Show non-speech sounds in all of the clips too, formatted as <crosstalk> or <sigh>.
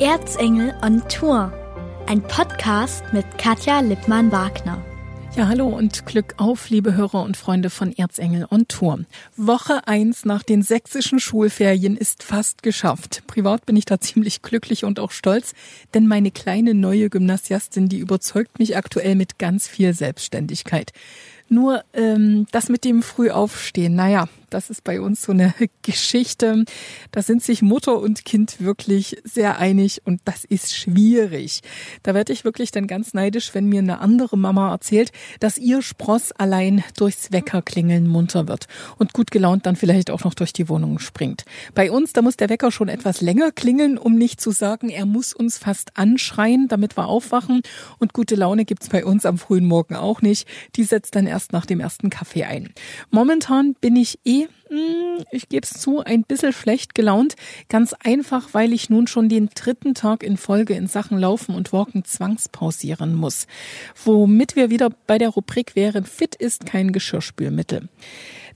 Erzengel on Tour. Ein Podcast mit Katja Lippmann-Wagner. Ja, hallo und Glück auf, liebe Hörer und Freunde von Erzengel on Tour. Woche eins nach den sächsischen Schulferien ist fast geschafft. Privat bin ich da ziemlich glücklich und auch stolz, denn meine kleine neue Gymnasiastin, die überzeugt mich aktuell mit ganz viel Selbstständigkeit. Nur ähm, das mit dem Frühaufstehen, naja, das ist bei uns so eine <laughs> Geschichte. Da sind sich Mutter und Kind wirklich sehr einig und das ist schwierig. Da werde ich wirklich dann ganz neidisch, wenn mir eine andere Mama erzählt, dass ihr Spross allein durchs Weckerklingeln munter wird und gut gelaunt dann vielleicht auch noch durch die Wohnung springt. Bei uns, da muss der Wecker schon etwas länger klingeln, um nicht zu sagen, er muss uns fast anschreien, damit wir aufwachen. Und gute Laune gibt's bei uns am frühen Morgen auch nicht. Die setzt dann erst nach dem ersten Kaffee ein. Momentan bin ich eh ich gebe es zu, ein bisschen schlecht gelaunt. Ganz einfach, weil ich nun schon den dritten Tag in Folge in Sachen Laufen und Walken zwangspausieren muss. Womit wir wieder bei der Rubrik wären, fit ist kein Geschirrspülmittel.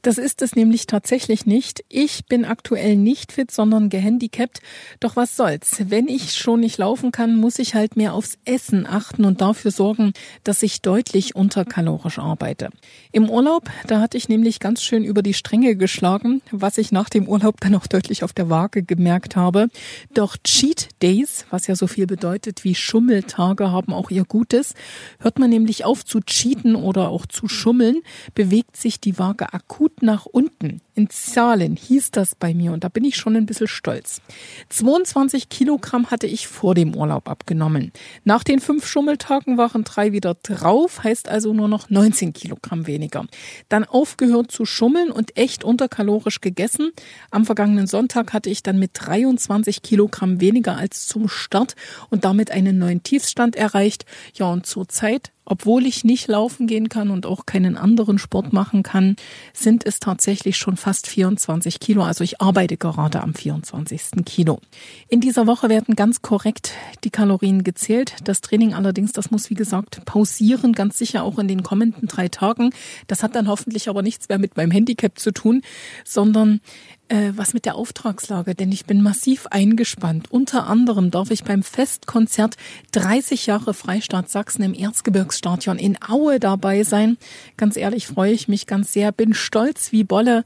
Das ist es nämlich tatsächlich nicht. Ich bin aktuell nicht fit, sondern gehandicapt. Doch was soll's? Wenn ich schon nicht laufen kann, muss ich halt mehr aufs Essen achten und dafür sorgen, dass ich deutlich unterkalorisch arbeite. Im Urlaub, da hatte ich nämlich ganz schön über die Stränge geschlagen, was ich nach dem Urlaub dann auch deutlich auf der Waage gemerkt habe. Doch Cheat Days, was ja so viel bedeutet wie Schummeltage, haben auch ihr Gutes. Hört man nämlich auf zu cheaten oder auch zu schummeln, bewegt sich die Waage akut nach unten. In Zahlen hieß das bei mir und da bin ich schon ein bisschen stolz. 22 Kilogramm hatte ich vor dem Urlaub abgenommen. Nach den fünf Schummeltagen waren drei wieder drauf, heißt also nur noch 19 Kilogramm weniger. Dann aufgehört zu schummeln und echt unterkalorisch gegessen. Am vergangenen Sonntag hatte ich dann mit 23 Kilogramm weniger als zum Start und damit einen neuen Tiefstand erreicht. Ja, und zur Zeit obwohl ich nicht laufen gehen kann und auch keinen anderen Sport machen kann, sind es tatsächlich schon fast 24 Kilo. Also ich arbeite gerade am 24. Kilo. In dieser Woche werden ganz korrekt die Kalorien gezählt. Das Training allerdings, das muss wie gesagt pausieren, ganz sicher auch in den kommenden drei Tagen. Das hat dann hoffentlich aber nichts mehr mit meinem Handicap zu tun, sondern äh, was mit der Auftragslage, denn ich bin massiv eingespannt. Unter anderem darf ich beim Festkonzert 30 Jahre Freistaat Sachsen im Erzgebirgsstadion in Aue dabei sein. Ganz ehrlich freue ich mich ganz sehr, bin stolz wie Bolle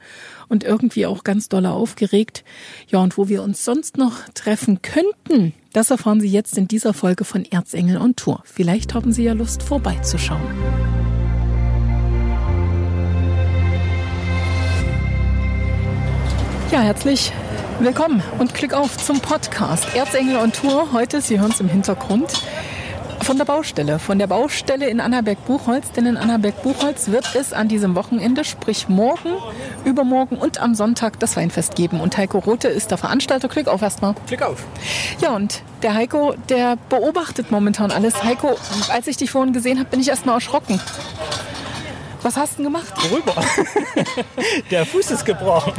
und irgendwie auch ganz dolle aufgeregt. Ja, und wo wir uns sonst noch treffen könnten, das erfahren Sie jetzt in dieser Folge von Erzengel on Tour. Vielleicht haben Sie ja Lust vorbeizuschauen. Ja, herzlich willkommen und Glück auf zum Podcast Erzengel und Tour. Heute, Sie hören es im Hintergrund, von der Baustelle. Von der Baustelle in Annaberg-Buchholz. Denn in Annaberg-Buchholz wird es an diesem Wochenende, sprich morgen, übermorgen und am Sonntag das Weinfest geben. Und Heiko Rote ist der Veranstalter. Glück auf erstmal. Glück auf. Ja, und der Heiko, der beobachtet momentan alles. Heiko, als ich dich vorhin gesehen habe, bin ich erstmal erschrocken. Was hast du denn gemacht? Worüber? <laughs> Der Fuß ist gebrochen.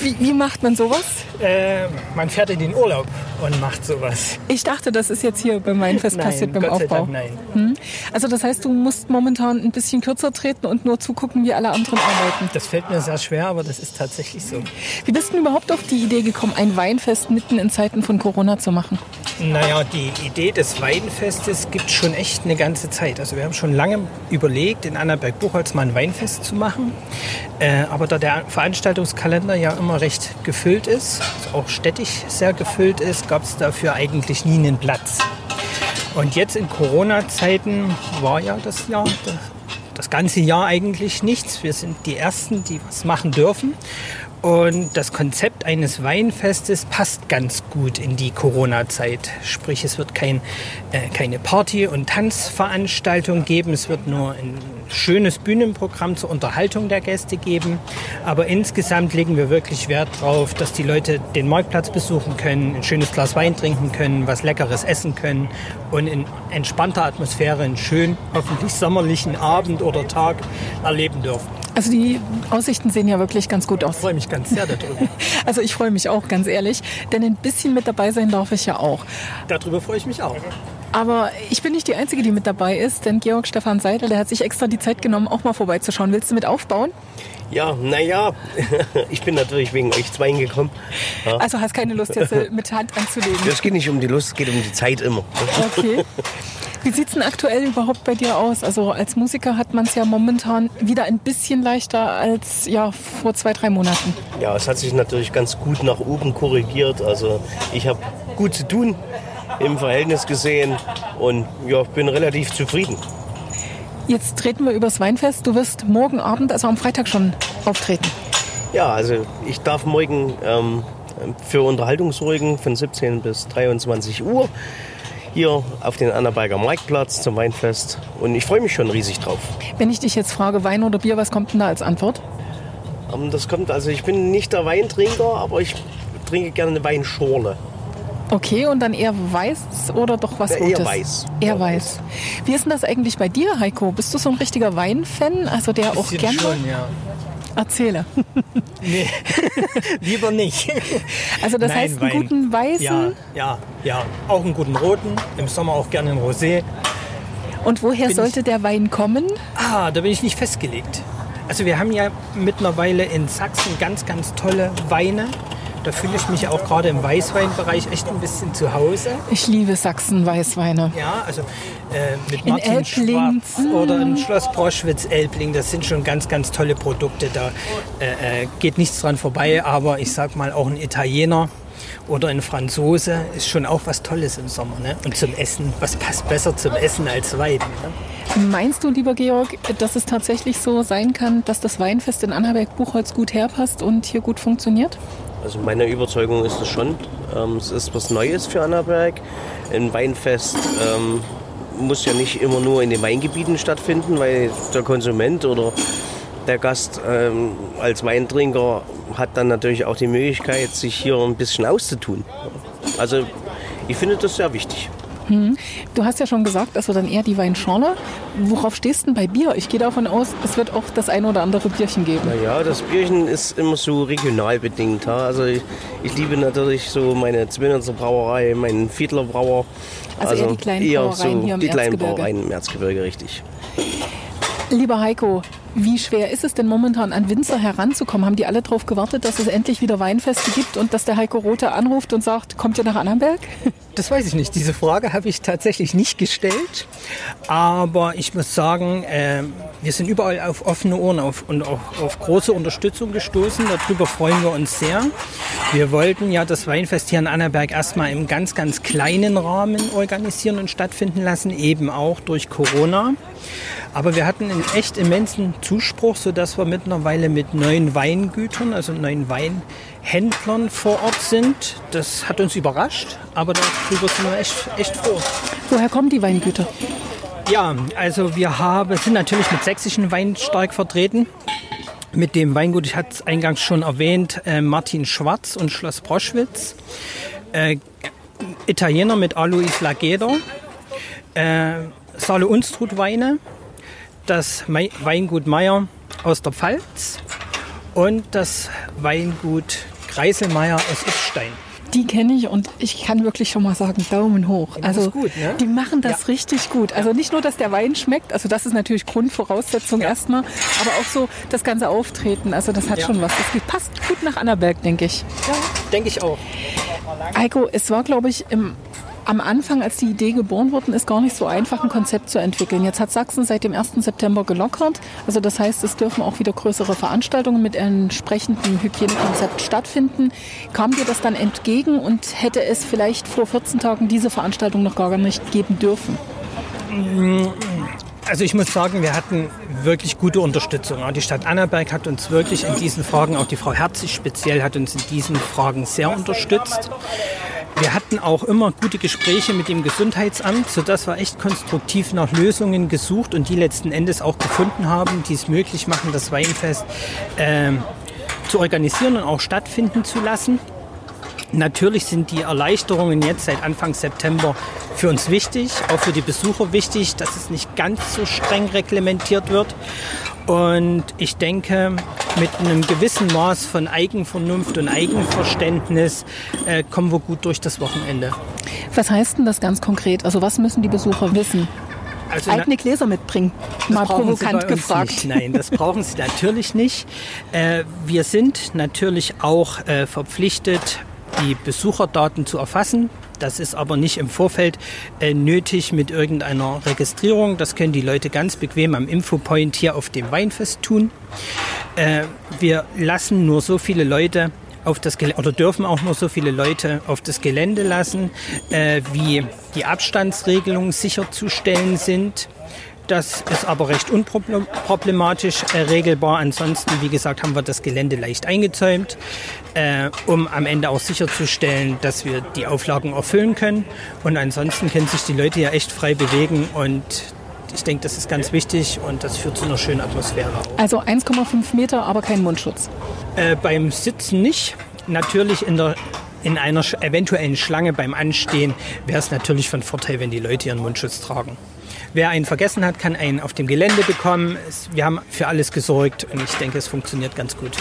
Wie, wie macht man sowas? Äh, man fährt in den Urlaub und macht sowas. Ich dachte, das ist jetzt hier beim Weinfest passiert beim Gott Aufbau. Sei Dank, nein. Hm? Also das heißt, du musst momentan ein bisschen kürzer treten und nur zugucken, wie alle anderen arbeiten. Das fällt mir sehr schwer, aber das ist tatsächlich so. Wie bist du denn überhaupt auf die Idee gekommen, ein Weinfest mitten in Zeiten von Corona zu machen? Naja, die Idee des Weinfestes gibt schon echt eine ganze Zeit. Also wir haben schon lange überlegt, in Annaberg-Buchholz mal ein Weinfest zu machen. Äh, aber da der Veranstaltungskalender ja immer recht gefüllt ist, also auch städtisch sehr gefüllt ist, gab es dafür eigentlich nie einen Platz. Und jetzt in Corona-Zeiten war ja das Jahr, das, ganze Jahr eigentlich nichts. Wir sind die Ersten, die was machen dürfen. Und das Konzept eines Weinfestes passt ganz gut in die Corona-Zeit. Sprich, es wird kein, äh, keine Party- und Tanzveranstaltung geben. Es wird nur ein schönes Bühnenprogramm zur Unterhaltung der Gäste geben. Aber insgesamt legen wir wirklich Wert darauf, dass die Leute den Marktplatz besuchen können, ein schönes Glas Wein trinken können, was Leckeres essen können und in entspannter Atmosphäre einen schönen, hoffentlich sommerlichen Abend oder Tag erleben dürfen. Also die Aussichten sehen ja wirklich ganz gut aus. Ich freue mich ganz sehr darüber. <laughs> Also ich freue mich auch, ganz ehrlich, denn ein bisschen mit dabei sein darf ich ja auch. darüber freue ich mich auch. Aber ich bin nicht die Einzige, die mit dabei ist, denn Georg Stefan Seidel, der hat sich extra die Zeit genommen, auch mal vorbeizuschauen. Willst du mit aufbauen? Ja, naja, <laughs> ich bin natürlich wegen euch zweien gekommen. Ja. Also hast keine Lust jetzt äh, mit Hand anzulegen? Es geht nicht um die Lust, es geht um die Zeit immer. Okay. Wie sieht es denn aktuell überhaupt bei dir aus? Also als Musiker hat man es ja momentan wieder ein bisschen leichter als ja, vor zwei, drei Monaten. Ja, es hat sich natürlich ganz gut nach oben korrigiert. Also ich habe gut zu tun im Verhältnis gesehen und ja, bin relativ zufrieden. Jetzt treten wir übers Weinfest. Du wirst morgen Abend, also am Freitag schon auftreten. Ja, also ich darf morgen ähm, für Unterhaltungsruhigen von 17 bis 23 Uhr hier auf den Annaberger Marktplatz zum Weinfest. Und ich freue mich schon riesig drauf. Wenn ich dich jetzt frage, Wein oder Bier, was kommt denn da als Antwort? Ähm, das kommt, also ich bin nicht der Weintrinker, aber ich trinke gerne eine Weinschorle. Okay, und dann eher weiß oder doch was Rotes? eher weiß. Eher Ja, weiß. Wie ist denn das eigentlich bei dir, Heiko? Bist du so ein richtiger Weinfan? Also der auch gerne schon, ja. erzähle. <laughs> Nee, <laughs> lieber nicht. Also das Nein, heißt einen Wein. guten weißen. Ja, ja, ja. Auch einen guten roten. Im Sommer auch gerne einen Rosé. Und woher Bin sollte der Wein kommen? Ah, da bin ich nicht festgelegt. Also wir haben ja mittlerweile in Sachsen ganz, ganz tolle Weine. Da fühle ich mich auch gerade im Weißweinbereich echt ein bisschen zu Hause. Ich liebe Sachsen-Weißweine. Ja, also äh, mit In Martin. Schwarz oder in Schloss Broschwitz, Elbling, das sind schon ganz, ganz tolle Produkte. Da äh, äh, geht nichts dran vorbei, aber ich sag mal, auch ein Italiener oder ein Franzose ist schon auch was Tolles im Sommer. Ne? Und zum Essen, was passt besser zum Essen als Wein? Ne? Meinst du, lieber Georg, dass es tatsächlich so sein kann, dass das Weinfest in Annaberg-Buchholz gut herpasst und hier gut funktioniert? Also meine Überzeugung ist es schon. Ähm, es ist was Neues für Annaberg. Ein Weinfest ähm, muss ja nicht immer nur in den Weingebieten stattfinden, weil der Konsument oder der Gast ähm, als Weintrinker hat dann natürlich auch die Möglichkeit, sich hier ein bisschen auszutun. Also ich finde das sehr wichtig. Du hast ja schon gesagt, also dann eher die Weinschorle. Worauf stehst du denn bei Bier? Ich gehe davon aus, es wird auch das ein oder andere Bierchen geben. Naja, das Bierchen ist immer so regional bedingt. Ja? Also ich, ich liebe natürlich so meine Zwinnerzer Brauerei, meinen Fiedler Brauer. Also eher die kleinen eher Brauereien hier im Die kleinen Erzgebirge. Brauereien im Erzgebirge, richtig. Lieber Heiko, wie schwer ist es denn momentan an Winzer heranzukommen? Haben die alle darauf gewartet, dass es endlich wieder Weinfeste gibt und dass der Heiko Rothe anruft und sagt, kommt ihr nach Annenberg? <laughs> Das weiß ich nicht. Diese Frage habe ich tatsächlich nicht gestellt. Aber ich muss sagen, äh, wir sind überall auf offene Ohren auf, und auch auf große Unterstützung gestoßen. Darüber freuen wir uns sehr. Wir wollten ja das Weinfest hier in Annaberg erstmal im ganz, ganz kleinen Rahmen organisieren und stattfinden lassen, eben auch durch Corona. Aber wir hatten einen echt immensen Zuspruch, sodass wir mittlerweile mit neun Weingütern, also neun Weinhändlern vor Ort sind. Das hat uns überrascht, aber darüber sind wir echt, echt froh. Woher kommen die Weingüter? Ja, also wir haben, sind natürlich mit sächsischen Wein stark vertreten. Mit dem Weingut, ich hatte es eingangs schon erwähnt, äh, Martin Schwarz und Schloss Broschwitz. Äh, Italiener mit Alois Lageder. Äh, Saale Unstrut Weine. Das Mei- Weingut Meier aus der Pfalz. Und das Weingut Kreiselmeier aus Iffstein. Die kenne ich und ich kann wirklich schon mal sagen, Daumen hoch. das Also gut, ne? die machen das Ja. richtig gut. Also nicht nur, dass der Wein schmeckt, also das ist natürlich Grundvoraussetzung erstmal, aber auch so das ganze Auftreten. Also das hat Ja. schon was. Das passt gut nach Annaberg, denke ich. Ja, denke ich auch. Heiko, es war, glaube ich, im, am Anfang, als die Idee geboren worden ist, gar nicht so einfach, ein Konzept zu entwickeln. Jetzt hat Sachsen seit dem 1. September gelockert. Also das heißt, es dürfen auch wieder größere Veranstaltungen mit entsprechendem Hygienekonzept stattfinden. Kam dir das dann entgegen und hätte es vielleicht vor 14 Tagen diese Veranstaltung noch gar nicht geben dürfen? Also ich muss sagen, wir hatten wirklich gute Unterstützung. Die Stadt Annaberg hat uns wirklich in diesen Fragen, auch die Frau Herzig speziell, hat uns in diesen Fragen sehr unterstützt. Wir hatten auch immer gute Gespräche mit dem Gesundheitsamt, sodass wir echt konstruktiv nach Lösungen gesucht und die letzten Endes auch gefunden haben, die es möglich machen, das Weinfest ähm, zu organisieren und auch stattfinden zu lassen. Natürlich sind die Erleichterungen jetzt seit Anfang September für uns wichtig, auch für die Besucher wichtig, dass es nicht ganz so streng reglementiert wird. Und ich denke, mit einem gewissen Maß von Eigenvernunft und Eigenverständnis äh, kommen wir gut durch das Wochenende. Was heißt denn das ganz konkret? Also was müssen die Besucher wissen? also eigene Gläser mitbringen? Mal provokant gefragt. Nicht. Nein, das brauchen Sie natürlich nicht. Äh, wir sind natürlich auch äh, verpflichtet, die Besucherdaten zu erfassen. Das ist aber nicht im Vorfeld äh, nötig mit irgendeiner Registrierung. Das können die Leute ganz bequem am Infopoint hier auf dem Weinfest tun. Äh, wir lassen nur so viele Leute auf das Gelände, oder dürfen auch nur so viele Leute auf das Gelände lassen, äh, wie die Abstandsregelungen sicherzustellen sind. Das ist aber recht unproblematisch äh, regelbar. Ansonsten, wie gesagt, haben wir das Gelände leicht eingezäumt, äh, um am Ende auch sicherzustellen, dass wir die Auflagen erfüllen können. Und ansonsten können sich die Leute ja echt frei bewegen und ich denke, das ist ganz wichtig und das führt zu einer schönen Atmosphäre. Also 1,5 Meter, aber kein Mundschutz. Äh, beim Sitzen nicht. Natürlich in der in einer eventuellen Schlange beim Anstehen wäre es natürlich von Vorteil, wenn die Leute ihren Mundschutz tragen. Wer einen vergessen hat, kann einen auf dem Gelände bekommen. Wir haben für alles gesorgt und ich denke, es funktioniert ganz gut.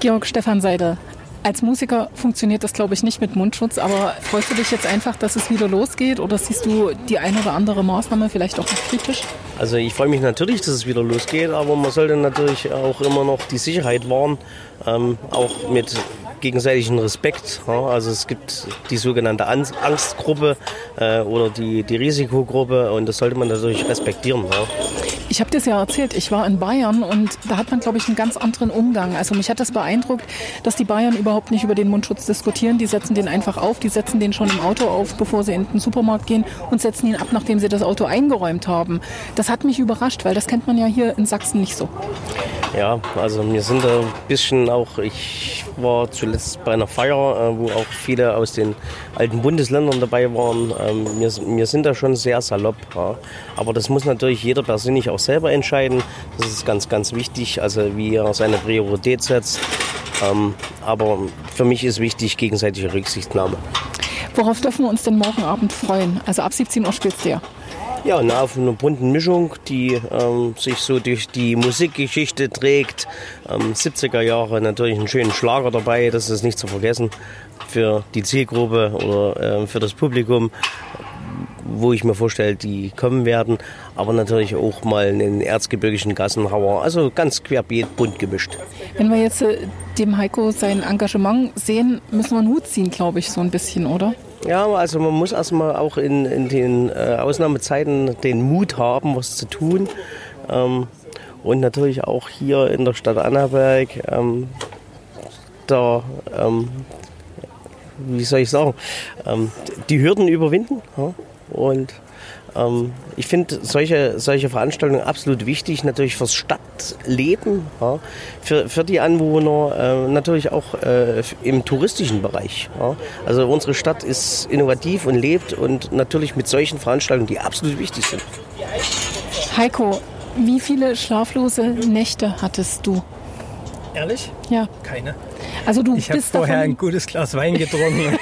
Georg Stefan Seidel, als Musiker funktioniert das, glaube ich, nicht mit Mundschutz, aber freust du dich jetzt einfach, dass es wieder losgeht oder siehst du die eine oder andere Maßnahme vielleicht auch kritisch? Also ich freue mich natürlich, dass es wieder losgeht, aber man sollte natürlich auch immer noch die Sicherheit wahren, ähm, auch mit gegenseitigen Respekt. Ja, also es gibt die sogenannte Angstgruppe äh, oder die, die Risikogruppe und das sollte man natürlich respektieren. Ja. Ich habe das ja erzählt, ich war in Bayern und da hat man, glaube ich, einen ganz anderen Umgang. Also mich hat das beeindruckt, dass die Bayern überhaupt nicht über den Mundschutz diskutieren. Die setzen den einfach auf, die setzen den schon im Auto auf, bevor sie in den Supermarkt gehen und setzen ihn ab, nachdem sie das Auto eingeräumt haben. Das hat mich überrascht, weil das kennt man ja hier in Sachsen nicht so. Ja, also wir sind da ein bisschen auch, ich war zuletzt bei einer Feier, äh, wo auch viele aus den alten Bundesländern dabei waren. Ähm, wir, wir sind da schon sehr salopp. Ja. Aber das muss natürlich jeder persönlich auch selber entscheiden. Das ist ganz, ganz wichtig, also wie er seine Priorität setzt. Ähm, aber für mich ist wichtig gegenseitige Rücksichtnahme. Worauf dürfen wir uns denn morgen Abend freuen? Also ab 17 Uhr spielst du ja. Ja, eine, auf einer bunten Mischung, die ähm, sich so durch die Musikgeschichte trägt. Ähm, 70er Jahre natürlich einen schönen Schlager dabei, das ist nicht zu vergessen für die Zielgruppe oder äh, für das Publikum, wo ich mir vorstelle, die kommen werden. Aber natürlich auch mal einen erzgebirgischen Gassenhauer, also ganz querbeet bunt gemischt. Wenn wir jetzt äh, dem Heiko sein Engagement sehen, müssen wir einen Hut ziehen, glaube ich, so ein bisschen, oder? Ja, also man muss erstmal auch in, in den äh, Ausnahmezeiten den Mut haben, was zu tun. Ähm, und natürlich auch hier in der Stadt Annaberg ähm, da, ähm, wie soll ich sagen, die Hürden überwinden. Ja? Und ähm, ich finde solche, solche Veranstaltungen absolut wichtig, natürlich fürs Stadtleben, ja, für, für die Anwohner, äh, natürlich auch äh, im touristischen Bereich. Ja. Also unsere Stadt ist innovativ und lebt und natürlich mit solchen Veranstaltungen, die absolut wichtig sind. Heiko, wie viele schlaflose Nächte hattest du? Ehrlich? Ja. Keine. Also du ich habe vorher davon, ein gutes Glas Wein getrunken.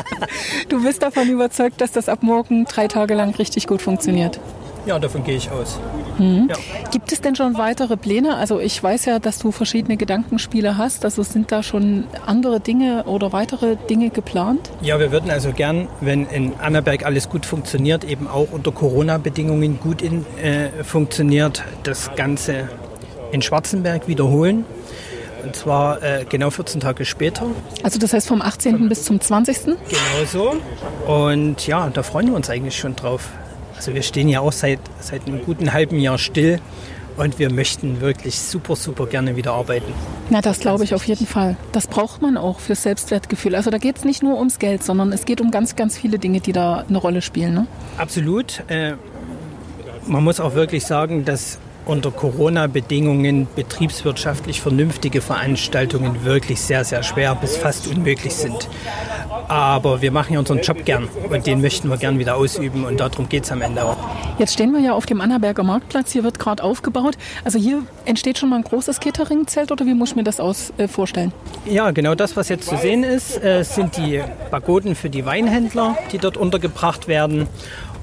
<laughs> du bist davon überzeugt, dass das ab morgen drei Tage lang richtig gut funktioniert. Ja, davon gehe ich aus. Mhm. Ja. Gibt es denn schon weitere Pläne? Also ich weiß ja, dass du verschiedene Gedankenspiele hast. Also sind da schon andere Dinge oder weitere Dinge geplant? Ja, wir würden also gern, wenn in Annaberg alles gut funktioniert, eben auch unter Corona-Bedingungen gut in, äh, funktioniert, das Ganze in Schwarzenberg wiederholen. Und zwar äh, genau 14 Tage später. Also das heißt vom 18. bis zum 20. Genau so. Und ja, da freuen wir uns eigentlich schon drauf. Also wir stehen ja auch seit, seit einem guten halben Jahr still und wir möchten wirklich super, super gerne wieder arbeiten. Na, das glaube ich auf jeden Fall. Das braucht man auch für Selbstwertgefühl. Also da geht es nicht nur ums Geld, sondern es geht um ganz, ganz viele Dinge, die da eine Rolle spielen. Ne? Absolut. Äh, man muss auch wirklich sagen, dass unter Corona-Bedingungen betriebswirtschaftlich vernünftige Veranstaltungen wirklich sehr, sehr schwer bis fast unmöglich sind. Aber wir machen ja unseren Job gern und den möchten wir gern wieder ausüben und darum geht es am Ende auch. Jetzt stehen wir ja auf dem Annaberger Marktplatz, hier wird gerade aufgebaut. Also hier entsteht schon mal ein großes Catering-Zelt oder wie muss ich mir das aus, äh, vorstellen? Ja, genau das, was jetzt zu sehen ist, äh, sind die Pagoden für die Weinhändler, die dort untergebracht werden.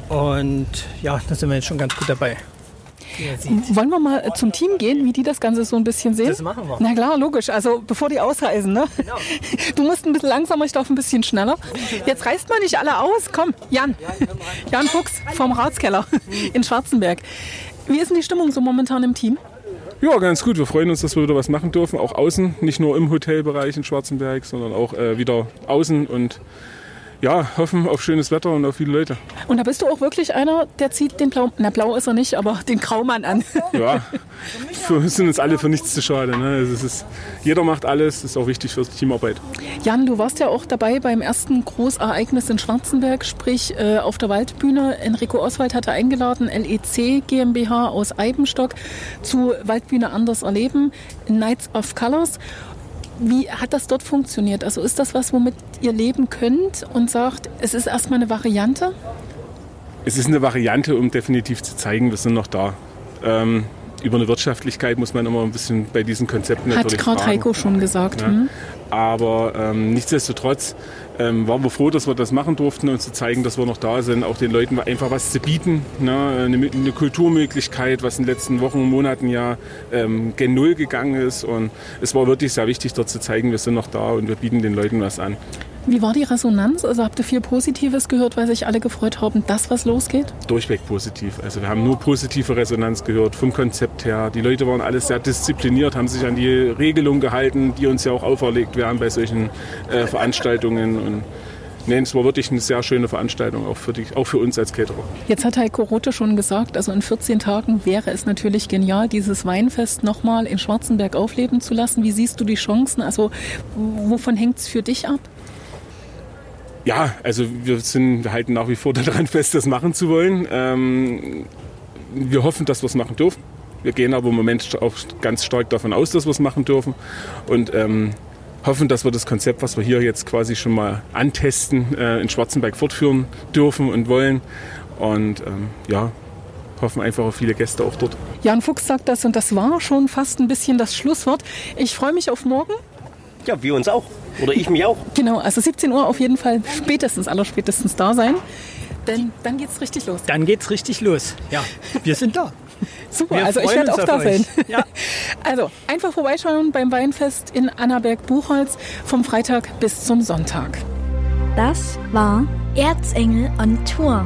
Und ja, da sind wir jetzt schon ganz gut dabei. Wollen wir mal zum Team gehen, wie die das Ganze so ein bisschen sehen? Das machen wir. Na klar, logisch. Also bevor die ausreisen, ne? Genau. <laughs> Du musst ein bisschen langsamer, ich darf ein bisschen schneller. Jetzt reißt man nicht alle aus. Komm, Jan. Jan Fuchs vom Ratskeller in Schwarzenberg. Wie ist denn die Stimmung so momentan im Team? Ja, ganz gut. Wir freuen uns, dass wir wieder was machen dürfen. Auch außen, nicht nur im Hotelbereich in Schwarzenberg, sondern auch äh, wieder außen und ja, hoffen auf schönes Wetter und auf viele Leute. Und da bist du auch wirklich einer, der zieht den Blau, na blau ist er nicht, aber den Graumann an. <laughs> Ja, für uns sind uns alle für nichts zu schade. Ne? Also es ist, jeder macht alles, ist auch wichtig für die Teamarbeit. Jan, du warst ja auch dabei beim ersten Großereignis in Schwarzenberg, sprich äh, auf der Waldbühne. Enrico Oswald hatte eingeladen, LEC GmbH aus Eibenstock zu Waldbühne anders erleben, Nights of Colors. Wie hat das dort funktioniert? Also ist das was, womit ihr leben könnt und sagt, es ist erstmal eine Variante? Es ist eine Variante, um definitiv zu zeigen, wir sind noch da. Ähm, über eine Wirtschaftlichkeit muss man immer ein bisschen bei diesen Konzepten Hat gerade. Heiko schon gesagt. Ja. Hm? Aber ähm, nichtsdestotrotz ähm, waren wir froh, dass wir das machen durften und zu zeigen, dass wir noch da sind, auch den Leuten einfach was zu bieten. Ne? Eine, eine Kulturmöglichkeit, was in den letzten Wochen und Monaten ja ähm, gen Null gegangen ist. Und es war wirklich sehr wichtig, dort zu zeigen, wir sind noch da und wir bieten den Leuten was an. Wie war die Resonanz? Also habt ihr viel Positives gehört, weil sich alle gefreut haben, dass was losgeht? Durchweg positiv. Also wir haben nur positive Resonanz gehört vom Konzept her. Die Leute waren alle sehr diszipliniert, haben sich an die Regelungen gehalten, die uns ja auch auferlegt werden bei solchen äh, Veranstaltungen. Und nee, es war wirklich eine sehr schöne Veranstaltung, auch für, die, auch für uns als Caterer. Jetzt hat Heiko Rote schon gesagt, also in 14 Tagen wäre es natürlich genial, dieses Weinfest nochmal in Schwarzenberg aufleben zu lassen. Wie siehst du die Chancen? Also wovon hängt es für dich ab? Ja, also wir, sind, wir halten nach wie vor daran fest, das machen zu wollen. Ähm, wir hoffen, dass wir es machen dürfen. Wir gehen aber im Moment auch ganz stark davon aus, dass wir es machen dürfen. Und ähm, hoffen, dass wir das Konzept, was wir hier jetzt quasi schon mal antesten, äh, in Schwarzenberg fortführen dürfen und wollen. Und ähm, ja, hoffen einfach auf viele Gäste auch dort. Jan Fuchs sagt das und das war schon fast ein bisschen das Schlusswort. Ich freue mich auf morgen. Ja, wir uns auch. Oder ich mich auch. Genau, also 17 Uhr auf jeden Fall spätestens, allerspätestens da sein. Denn dann geht's richtig los. Dann geht's richtig los. Ja, wir sind da. Super, Wir also ich werde auch da euch. sein. Ja. <laughs> Also einfach vorbeischauen beim Weinfest in Annaberg-Buchholz vom Freitag bis zum Sonntag. Das war Erzengel on Tour,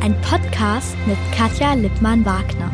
ein Podcast mit Katja Lippmann-Wagner.